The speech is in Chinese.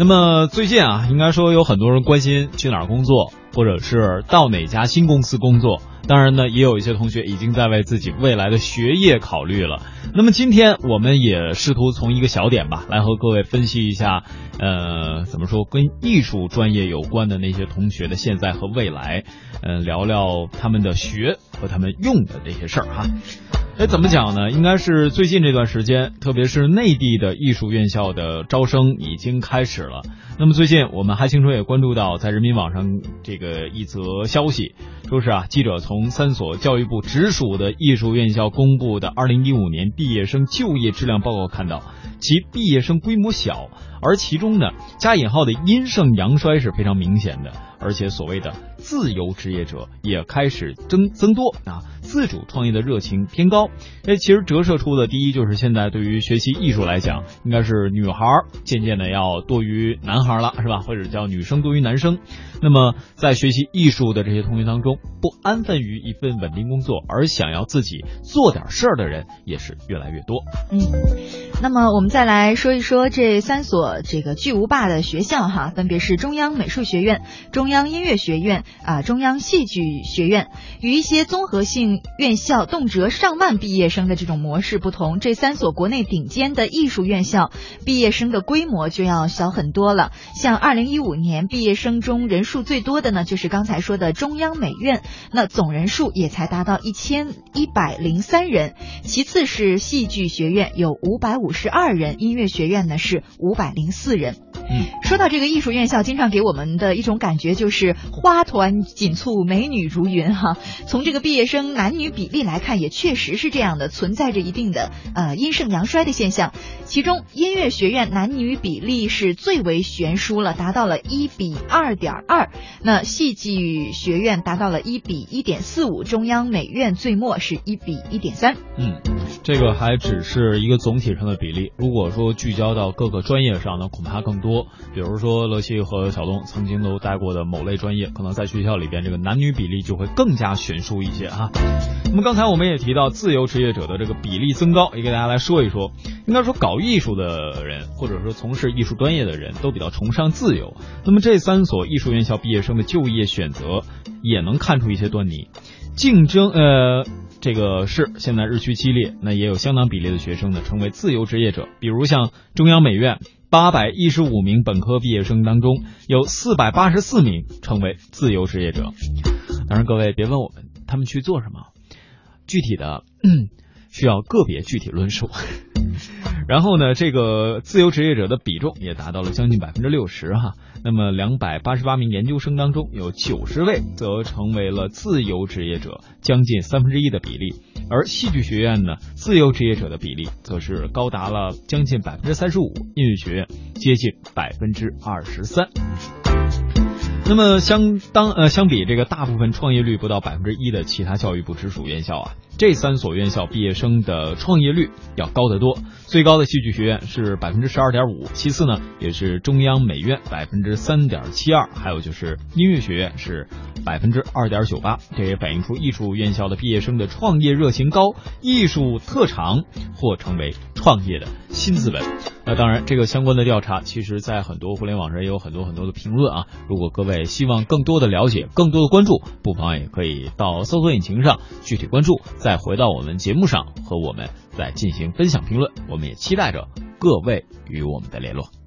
那么最近啊，应该说有很多人关心去哪儿工作，或者是到哪家新公司工作。当然呢，也有一些同学已经在为自己未来的学业考虑了。那么今天我们也试图从一个小点吧，来和各位分析一下，呃，怎么说跟艺术专业有关的那些同学的现在和未来，嗯、聊聊他们的学和他们用的这些事儿哈。哎，怎么讲呢？应该是最近这段时间，特别是内地的艺术院校的招生已经开始了。那么最近我们嗨青春也关注到，在人民网上这个一则消息，说是啊，记者从三所教育部直属的艺术院校公布的2015年毕业生就业质量报告看到，其毕业生规模小，而其中呢，加引号的阴盛阳衰是非常明显的，而且所谓的自由职业者也开始增增多啊。自主创业的热情偏高，哎，其实折射出的第一就是现在对于学习艺术来讲，应该是女孩渐渐的要多于男孩了，是吧？或者叫女生多于男生。那么在学习艺术的这些同学当中，不安分于一份稳定工作，而想要自己做点事儿的人也是越来越多。嗯，那么我们再来说一说这三所呃这个巨无霸的学校哈，分别是中央美术学院、中央音乐学院啊、中央戏剧学院。与一些综合性院校动辄上万毕业生的这种模式不同，这三所国内顶尖的艺术院校毕业生的规模就要小很多了。像二零一五年毕业生中人数最多的呢，就是刚才说的中央美院，那总人数也才达到一千一百零三人。其次是戏剧学院有五百五十二人，音乐学院呢是五百零四人。嗯，说到这个艺术院校，经常给我们的一种感觉就是花团锦簇、美女如云哈。从这个毕业生男女比例来看，也确实是这样的，存在着一定的呃阴盛阳衰的现象。其中音乐学院男女比例是最为悬殊了，达到了一比二点二。那戏剧学院达到了一比一点四五，中央美院最末是一比一点三。嗯，这个还只是一个总体上的比例。如果说聚焦到各个专业上呢，恐怕更多。比如说乐西和小东曾经都带过的某类专业，可能在学校里边这个男女比例就会更加悬殊一些哈。那么刚才我们也提到自由职业者的这个比例增高，也给大家来说一说。应该说搞艺术的人，或者说从事艺术专业的人都比较崇尚自由。那么这三所艺术院校毕业生的就业选择也能看出一些端倪，竞争呃。这个是现在日趋激烈，那也有相当比例的学生呢成为自由职业者，比如像中央美院八百一十五名本科毕业生当中，有四百八十四名成为自由职业者。当然，各位别问我们他们去做什么，具体的、需要个别具体论述。然后呢，这个自由职业者的比重也达到了将近百分之六十哈。那么两百八十八名研究生当中，有九十位则成为了自由职业者，将近三分之一的比例。而戏剧学院呢，自由职业者的比例则是高达了将近百分之三十五，音乐学院接近百分之二十三。那么相当呃相比这个大部分创业率不到百分之一的其他教育部直属院校啊，这三所院校毕业生的创业率要高得多。最高的戏剧学院是百分之十二点五，其次呢也是中央美院百分之三点七二，还有就是音乐学院是百分之二点九八。这也反映出艺术院校的毕业生的创业热情高，艺术特长或成为创业的新资本。那当然，这个相关的调查，其实在很多互联网上也有很多很多的评论啊。如果各位希望更多的了解、更多的关注，不妨也可以到搜索引擎上具体关注，再回到我们节目上和我们再进行分享评论。我们也期待着各位与我们的联络。